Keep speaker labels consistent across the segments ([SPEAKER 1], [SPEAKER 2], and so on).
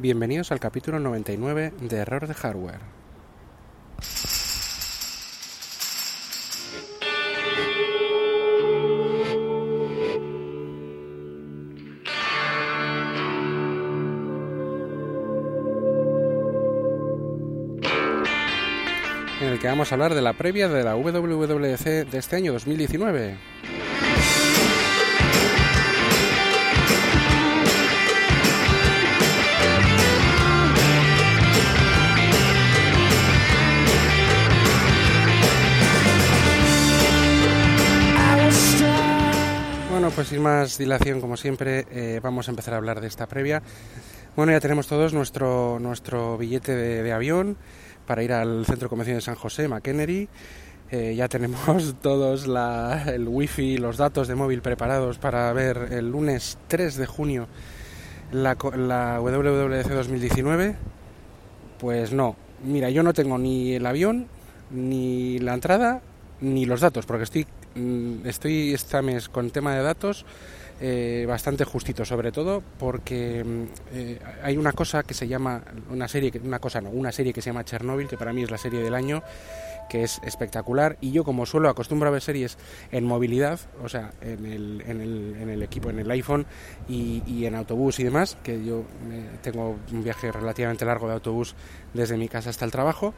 [SPEAKER 1] Bienvenidos al capítulo 99 de Error de Hardware. En el que vamos a hablar de la previa de la WWDC de este año 2019. Sin más dilación, como siempre, eh, vamos a empezar a hablar de esta previa. Bueno, ya tenemos todos nuestro, nuestro billete de, avión para ir al Centro Comercial de San José, McKennery. Eh, ya tenemos todos la, el wifi los datos de móvil preparados para ver el lunes 3 de junio la, la WWDC 2019. Pues no, mira, yo no tengo ni el avión, ni la entrada, ni los datos, porque estoy, estoy este mes con tema de datos eh, bastante justito, sobre todo porque mm, eh, hay una cosa que se llama, una serie, una cosa no, una serie que se llama Chernobyl, que para mí es la serie del año, que es espectacular, y yo como suelo acostumbro a ver series en movilidad, o sea, en el, en el, en el equipo, en el iPhone y, y, en autobús y demás, que yo tengo un viaje relativamente largo de autobús desde mi casa hasta el trabajo,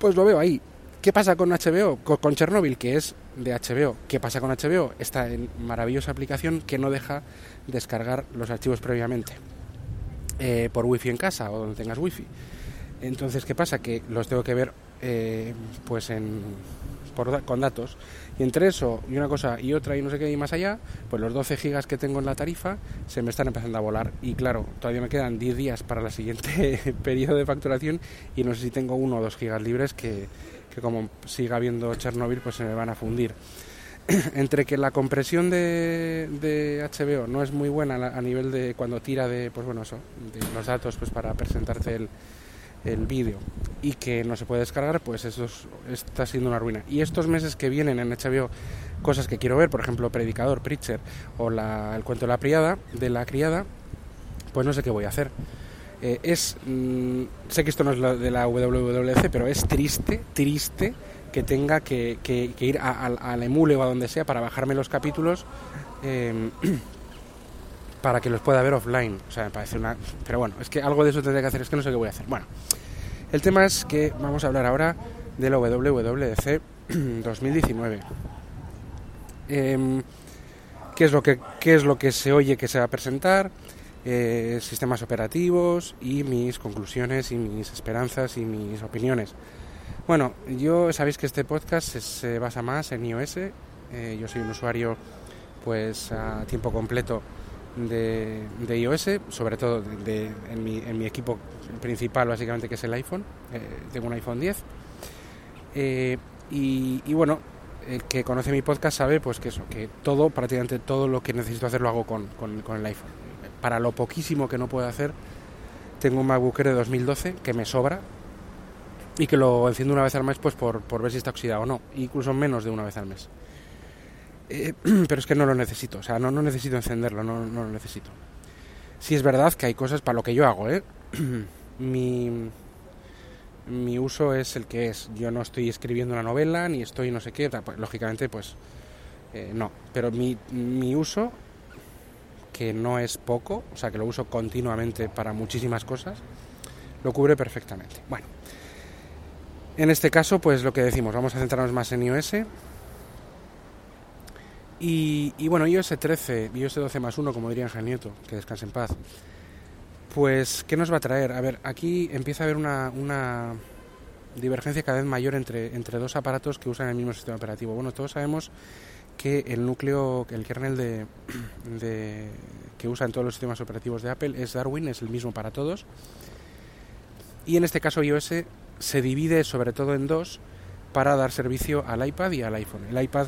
[SPEAKER 1] pues lo veo ahí, ¿Qué pasa con HBO? Con Chernobyl, que es de HBO. ¿Qué pasa con HBO? Esta maravillosa aplicación que no deja descargar los archivos previamente eh, por wifi en casa o donde tengas wifi. Entonces, ¿qué pasa? Que los tengo que ver eh, pues en, por, con datos. Y entre eso y una cosa y otra y no sé qué y más allá, pues los 12 gigas que tengo en la tarifa se me están empezando a volar. Y claro, todavía me quedan 10 días para la siguiente periodo de facturación y no sé si tengo uno o dos gigas libres que que como siga habiendo Chernobyl pues se me van a fundir. Entre que la compresión de, HBO no es muy buena a nivel de cuando tira de, pues bueno, eso, de los datos pues para presentarte el, el vídeo y que no se puede descargar, pues eso es, está siendo una ruina. Y estos meses que vienen en HBO, cosas que quiero ver, por ejemplo, Predicador, Preacher o la, el cuento de la criada, de la criada, pues no sé qué voy a hacer. Eh, es, mmm, sé que esto no es lo de la WWDC, pero es triste, triste que tenga que, que, ir a, a, emule o a donde sea para bajarme los capítulos eh, para que los pueda ver offline. O sea, me parece una... Pero bueno, es que algo de eso tendré que hacer, es que no sé qué voy a hacer. Bueno, el tema es que vamos a hablar ahora de la WWDC 2019. Eh, ¿qué, es lo que, ¿Qué es lo que se oye que se va a presentar? Eh, sistemas operativos y mis conclusiones y mis esperanzas y mis opiniones. Bueno, yo sabéis que este podcast se, se basa más en iOS. Eh, yo soy un usuario pues a tiempo completo de, iOS, sobre todo de, en, mi, en, mi, equipo principal básicamente que es el iPhone. Eh, tengo un iPhone 10. Eh, y, bueno, el que conoce mi podcast sabe pues que eso, que todo, prácticamente todo lo que necesito hacer lo hago con, con el iPhone para lo poquísimo que no puedo hacer, tengo un MacBook Air de 2012 que me sobra y que lo enciendo una vez al mes pues por, por ver si está oxidado o no, incluso menos de una vez al mes. Eh, pero es que no lo necesito, o sea, no, no necesito encenderlo, no, no, lo necesito. Sí es verdad que hay cosas para lo que yo hago, ¿eh? mi, mi uso es el que es. Yo no estoy escribiendo una novela, ni estoy no sé qué, pues, lógicamente pues eh, no. Pero mi, mi uso que no es poco, o sea que lo uso continuamente para muchísimas cosas, lo cubre perfectamente. Bueno, en este caso, pues lo que decimos, vamos a centrarnos más en iOS. Y, y bueno, iOS 13, iOS 12 más 1, como diría Ángel Nieto, que descanse en paz. Pues, ¿qué nos va a traer? A ver, aquí empieza a haber una, una divergencia cada vez mayor entre, entre dos aparatos que usan el mismo sistema operativo. Bueno, todos sabemos que el núcleo, el kernel de, que usan todos los sistemas operativos de Apple es Darwin, es el mismo para todos. Y en este caso iOS se divide sobre todo en dos para dar servicio al iPad y al iPhone. El iPad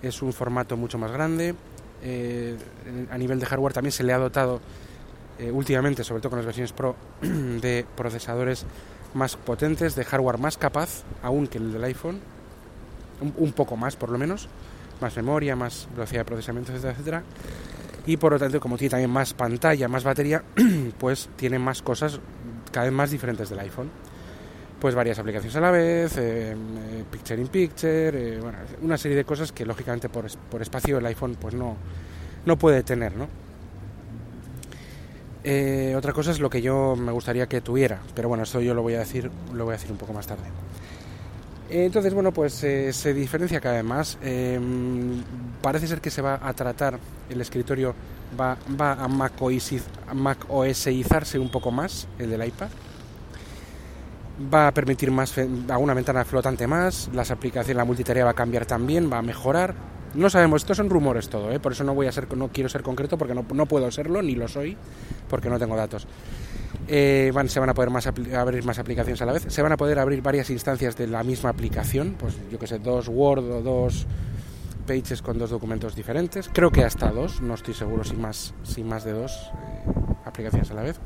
[SPEAKER 1] es un formato mucho más grande, eh, a nivel de hardware también se le ha dotado eh, últimamente, sobre todo con las versiones Pro, de procesadores más potentes, de hardware más capaz aún que el del iPhone, un poco más por lo menos más memoria, más velocidad de procesamiento, etcétera, etcétera. y por lo tanto como tiene también más pantalla, más batería, pues tiene más cosas cada vez más diferentes del iPhone. Pues varias aplicaciones a la vez, eh, eh, Picture in Picture, bueno, una serie de cosas que lógicamente por, por espacio el iPhone pues no, no puede tener, ¿no? Eh, otra cosa es lo que yo me gustaría que tuviera, pero bueno, esto yo lo voy a decir, lo voy a decir un poco más tarde. Entonces, bueno, pues eh, se diferencia cada vez más. Em, parece ser que se va a tratar, el escritorio va, va a Mac, OSizarse un poco más, el del iPad. Va a permitir más alguna ventana flotante más, las aplicaciones, la multitarea va a cambiar también, va a mejorar. No sabemos, estos son rumores todo, ¿eh? por eso no voy a ser, no quiero ser concreto porque no, puedo serlo ni lo soy porque no tengo datos. Eh, se van a poder más abrir más aplicaciones a la vez. Se van a poder abrir varias instancias de la misma aplicación, pues yo que sé, dos Word o dos pages con dos documentos diferentes. Creo que hasta dos, no estoy seguro si más, si más de dos eh, aplicaciones a la vez.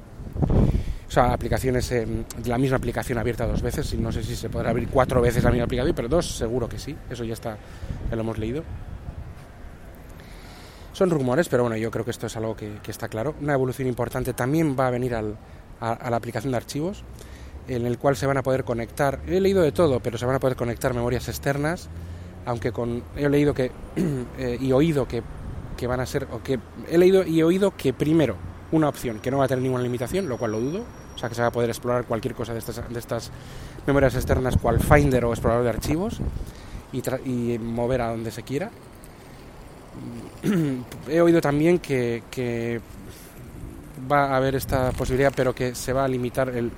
[SPEAKER 1] O sea, aplicaciones, de la misma aplicación abierta dos veces. No sé si se podrá abrir cuatro veces la misma aplicación, pero dos seguro que sí. Eso ya está, ya lo hemos leído. Son rumores, pero bueno, yo creo que esto es algo que, está claro. Una evolución importante también va a venir a, la aplicación de archivos, en el cual se van a poder conectar, he leído de todo, pero se van a poder conectar memorias externas, aunque con, he leído que, eh, y oído que, van a ser, o que he leído y oído que primero, una opción que no va a tener ninguna limitación, lo cual lo dudo, o sea que se va a poder explorar cualquier cosa de estas, de estas memorias externas, cual Finder o explorador de archivos, y mover a donde se quiera he oído también que, va a haber esta posibilidad, pero que se va a limitar el,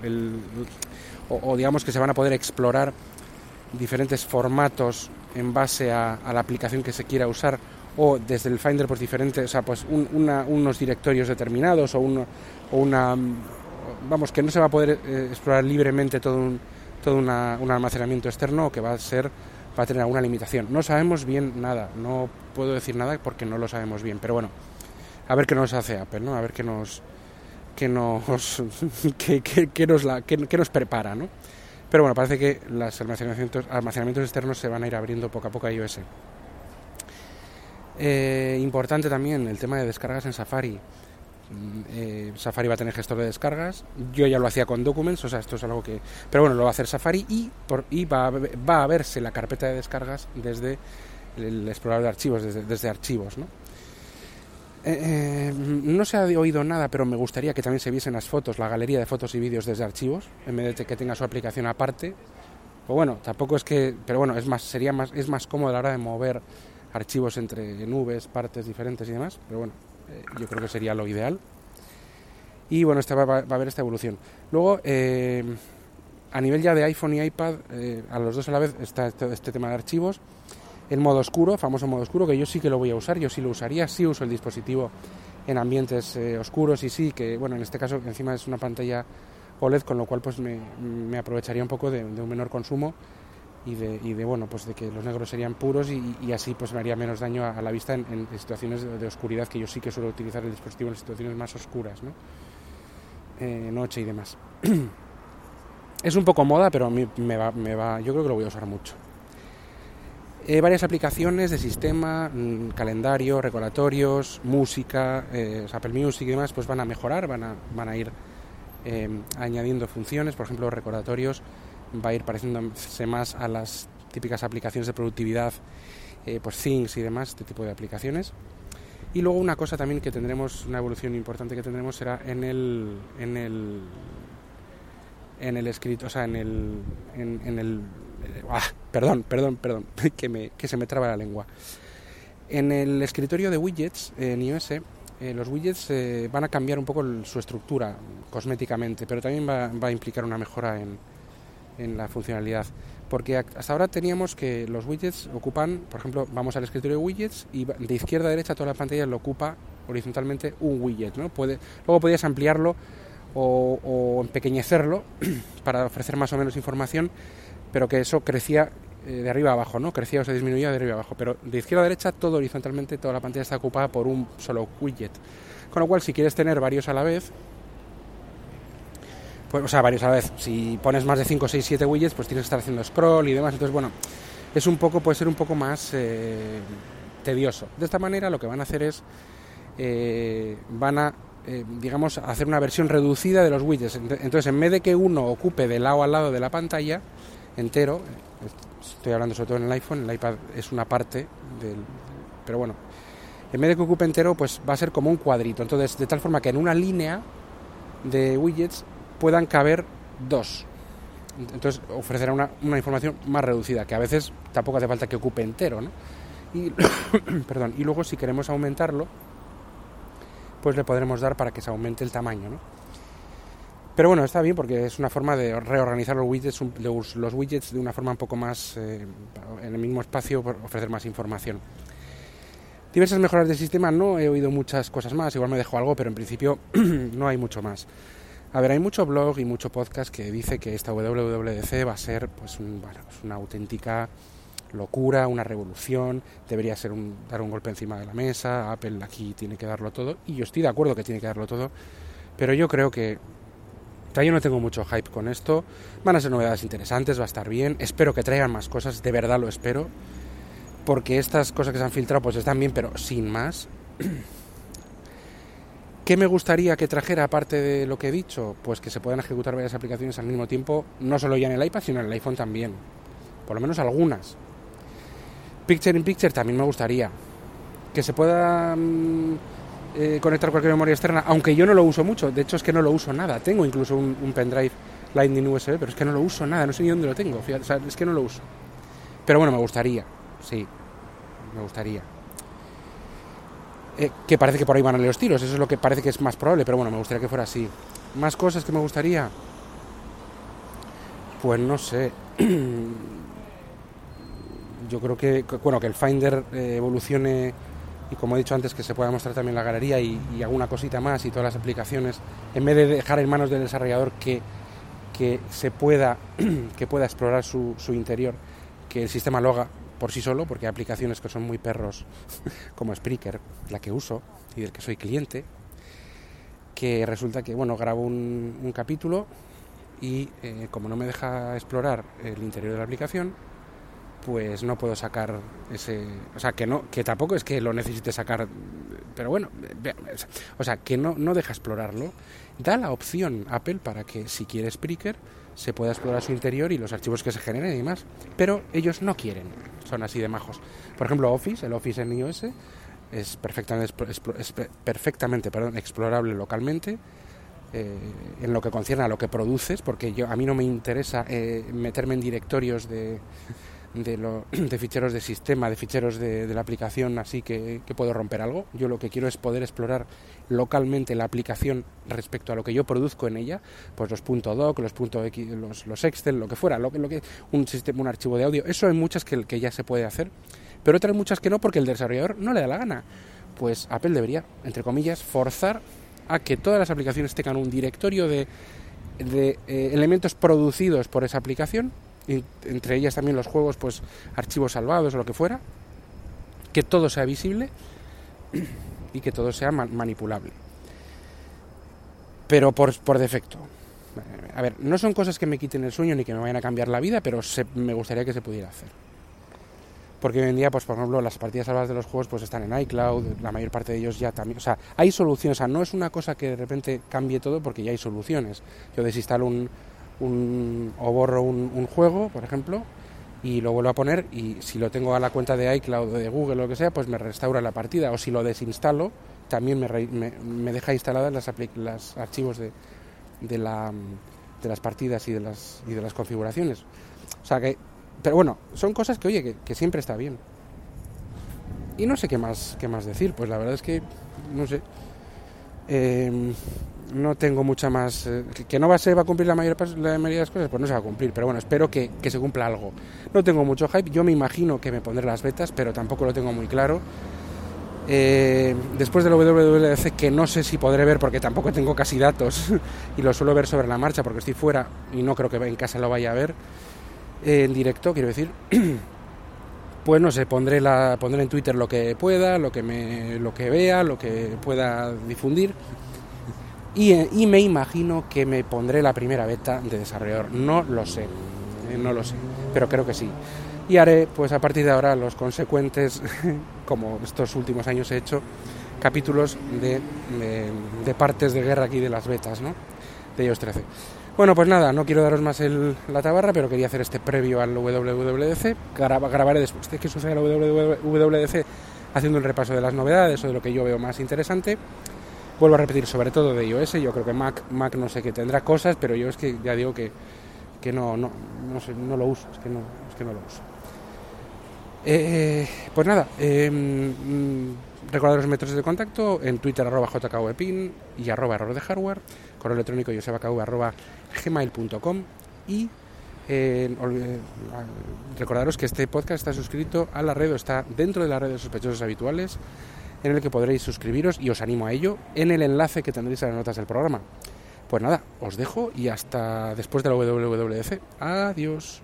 [SPEAKER 1] o, digamos que se van a poder explorar diferentes formatos en base a, la aplicación que se quiera usar o desde el Finder pues diferentes, o sea, pues unos directorios determinados o, o, una vamos que no se va a poder eh, explorar libremente todo un todo un almacenamiento externo que va a ser va a tener alguna limitación. No sabemos bien nada, no puedo decir nada porque no lo sabemos bien, pero bueno, a ver qué nos hace Apple, ¿no? A ver qué nos que nos que, nos la que, nos prepara, ¿no? Pero bueno, parece que los almacenamientos, externos se van a ir abriendo poco a poco a iOS. Eh, importante también el tema de descargas en Safari. Mm, eh, Safari va a tener gestor de descargas. Yo ya lo hacía con Documents, o sea, esto es algo que. Pero bueno, lo va a hacer Safari y, por, y va, a, va a verse la carpeta de descargas desde el explorador de archivos, desde, archivos, ¿no? Eh, eh, no se ha oído nada, pero me gustaría que también se viesen las fotos, la galería de fotos y vídeos desde archivos, en vez de que tenga su aplicación aparte. O bueno, tampoco es que, pero bueno, es más, sería más, es más cómodo a la hora de mover archivos entre nubes, partes diferentes y demás. Pero bueno, eh, yo creo que sería lo ideal. Y bueno, este va, va, a haber esta evolución. Luego, eh, a nivel ya de iPhone y iPad, eh, a los dos a la vez está este, este, tema de archivos. El modo oscuro, famoso modo oscuro, que yo sí que lo voy a usar, yo sí lo usaría, sí uso el dispositivo en ambientes oscuros y sí, que bueno, en este caso encima es una pantalla OLED, con lo cual pues me, me aprovecharía un poco de, un menor consumo y de, y de, bueno pues de que los negros serían puros y, así pues me haría menos daño a, la vista en, situaciones de, oscuridad que yo sí que suelo utilizar el dispositivo en situaciones más oscuras ¿no? Eh, noche y demás es un poco moda pero a mí me va, me va yo creo que lo voy a usar mucho eh, varias aplicaciones de sistema mm, calendario recordatorios música eh, Apple Music y demás pues van a mejorar van a, van a ir añadiendo funciones por ejemplo recordatorios va a ir pareciéndose más a las típicas aplicaciones de productividad, eh, pues Things y demás, este tipo de aplicaciones. Y luego una cosa también que tendremos, una evolución importante que tendremos será en el, en el, en el escrito, o sea, en el, en, el, ah, perdón, perdón, perdón, que, me, que se me traba la lengua. En el escritorio de widgets en iOS, eh, los widgets eh, van a cambiar un poco su estructura cosméticamente, pero también va, va a implicar una mejora en, en la funcionalidad. Porque hasta ahora teníamos que los widgets ocupan, por ejemplo, vamos al escritorio de widgets y de izquierda a derecha toda la pantalla lo ocupa horizontalmente un widget. ¿no? Puede, luego podías ampliarlo o, empequeñecerlo para ofrecer más o menos información, pero que eso crecía eh, de arriba a abajo, ¿no? Crecía o se disminuía de arriba a abajo. Pero de izquierda a derecha todo horizontalmente, toda la pantalla está ocupada por un solo widget. Con lo cual, si quieres tener varios a la vez, pues, o sea, varios a la vez. Si pones más de 5, 6, 7 widgets, pues tienes que estar haciendo scroll y demás. Entonces, bueno, es un poco, puede ser un poco más eh, tedioso. De esta manera lo que van a hacer es eh, van a, digamos, hacer una versión reducida de los widgets. Entonces, en vez de que uno ocupe de lado a lado de la pantalla entero, estoy hablando sobre todo en el iPhone, el iPad es una parte del... Pero bueno, en vez de que ocupe entero, pues va a ser como un cuadrito. Entonces, de tal forma que en una línea de widgets puedan caber dos. Entonces ofrecerá una, una información más reducida, que a veces tampoco hace falta que ocupe entero, ¿no? Y, perdón, y luego si queremos aumentarlo, pues le podremos dar para que se aumente el tamaño, ¿no? Pero bueno, está bien porque es una forma de reorganizar los widgets, los widgets de una forma un poco más, eh, en el mismo espacio, ofrecer más información. Diversas mejoras del sistema, no he oído muchas cosas más, igual me dejo algo, pero en principio no hay mucho más. A ver, hay mucho blog y mucho podcast que dice que esta WWDC va a ser pues, una auténtica locura, una revolución, debería ser un, dar un golpe encima de la mesa, Apple aquí tiene que darlo todo, y yo estoy de acuerdo que tiene que darlo todo, pero yo creo que yo no tengo mucho hype con esto, van a ser novedades interesantes, va a estar bien, espero que traigan más cosas, de verdad lo espero, porque estas cosas que se han filtrado pues están bien, pero sin más. ¿Qué me gustaría que trajera aparte de lo que he dicho? Pues que se puedan ejecutar varias aplicaciones al mismo tiempo, no solo ya en el iPad, sino en el iPhone también. Por lo menos algunas. Picture in Picture también me gustaría. Que se pueda mm, eh, conectar cualquier memoria externa, aunque yo no lo uso mucho. De hecho, es que no lo uso nada. Tengo incluso un, pendrive Lightning USB, pero es que no lo uso nada. No sé ni dónde lo tengo. Es que no lo uso. Pero bueno, me gustaría. Sí, me gustaría. Eh, que parece que por ahí van a los tiros, eso es lo que parece que es más probable, pero bueno, me gustaría que fuera así. ¿Más cosas que me gustaría? Pues no sé. Yo creo que, bueno, que el Finder eh, evolucione y como he dicho antes, que se pueda mostrar también la galería y, alguna cosita más y todas las aplicaciones, en vez de dejar en manos del desarrollador que, que se pueda, que pueda explorar su, interior, que el sistema lo haga por sí solo, porque hay aplicaciones que son muy perros, como Spreaker, la que uso y del que soy cliente, que resulta que, bueno, grabo un, capítulo y eh, como no me deja explorar el interior de la aplicación, pues no puedo sacar ese, o sea, que no, que tampoco es que lo necesite sacar, pero bueno, o sea, que no, no deja explorarlo, da la opción Apple para que si quiere Spreaker se pueda explorar su interior y los archivos que se generen y demás, pero ellos no quieren, son así de majos. Por ejemplo, Office, el Office en iOS es perfectamente, es perfectamente perdón, explorable localmente. Eh, en lo que concierne a lo que produces, porque yo a mí no me interesa eh, meterme en directorios de, de, lo, de ficheros de sistema, de ficheros de, la aplicación, así que, puedo romper algo. Yo lo que quiero es poder explorar localmente la aplicación respecto a lo que yo produzco en ella, pues los .doc, los, .x, los, los Excel, lo que fuera, lo, lo que un sistema, un archivo de audio. Eso hay muchas que, que ya se puede hacer, pero otras muchas que no porque el desarrollador no le da la gana. Pues Apple debería, entre comillas, forzar a que todas las aplicaciones tengan un directorio de, de eh, elementos producidos por esa aplicación entre ellas también los juegos, pues archivos salvados o lo que fuera, que todo sea visible y que todo sea manipulable. Pero por, defecto. A ver, no son cosas que me quiten el sueño ni que me vayan a cambiar la vida, pero me gustaría que se pudiera hacer. Porque hoy en día, pues por ejemplo, las partidas salvadas de los juegos pues están en iCloud, la mayor parte de ellos ya también, o sea, hay soluciones, o sea, no es una cosa que de repente cambie todo porque ya hay soluciones. Yo desinstalo un, un, o borro un, juego, por ejemplo, y lo vuelvo a poner y si lo tengo a la cuenta de iCloud o de Google o lo que sea, pues me restaura la partida. O si lo desinstalo, también me, me, deja instaladas las, los archivos de, de las partidas y de las, y de las configuraciones. O sea que, pero bueno, son cosas que, oye, que, siempre está bien. Y no sé qué más, qué más decir, pues la verdad es que, no sé. Eh, no tengo mucha más... Eh, que no va a, ser, va a cumplir la mayor, la mayoría de las cosas, pues no se va a cumplir, pero bueno, espero que, se cumpla algo. No tengo mucho hype, yo me imagino que me pondré las betas, pero tampoco lo tengo muy claro. Eh, después del WWDC, que no sé si podré ver porque tampoco tengo casi datos y lo suelo ver sobre la marcha porque estoy fuera y no creo que en casa lo vaya a ver eh, en directo, quiero decir. pues no sé, pondré, la, pondré en Twitter lo que pueda, lo que, me, lo que vea, lo que pueda difundir y, me imagino que me pondré la primera beta de desarrollador. No lo sé, eh, no lo sé, pero creo que sí. Y haré, pues a partir de ahora, los consecuentes, como estos últimos años he hecho, capítulos de, de, partes de guerra aquí de las betas, ¿no? De iOS 13. Bueno, pues nada, no quiero daros más el, la tabarra, pero quería hacer este previo al WWDC. grabaré después de que suceda el WWDC haciendo un repaso de las novedades o de lo que yo veo más interesante. Vuelvo a repetir, sobre todo de iOS, yo creo que Mac, Mac no sé que tendrá cosas, pero yo es que ya digo que, que no, no, no, sé, no lo uso, es que no, es que no lo uso. Eh, pues nada, eh, recordad los métodos de contacto en Twitter arroba jkvpin y arroba error de hardware, correo electrónico yosebakv arroba gmail.com y eh, recordaros que este podcast está suscrito a la red o está dentro de la red de sospechosos habituales en el que podréis suscribiros y os animo a ello en el enlace que tendréis en las notas del programa. Pues nada, os dejo y hasta después de la WWDC. Adiós.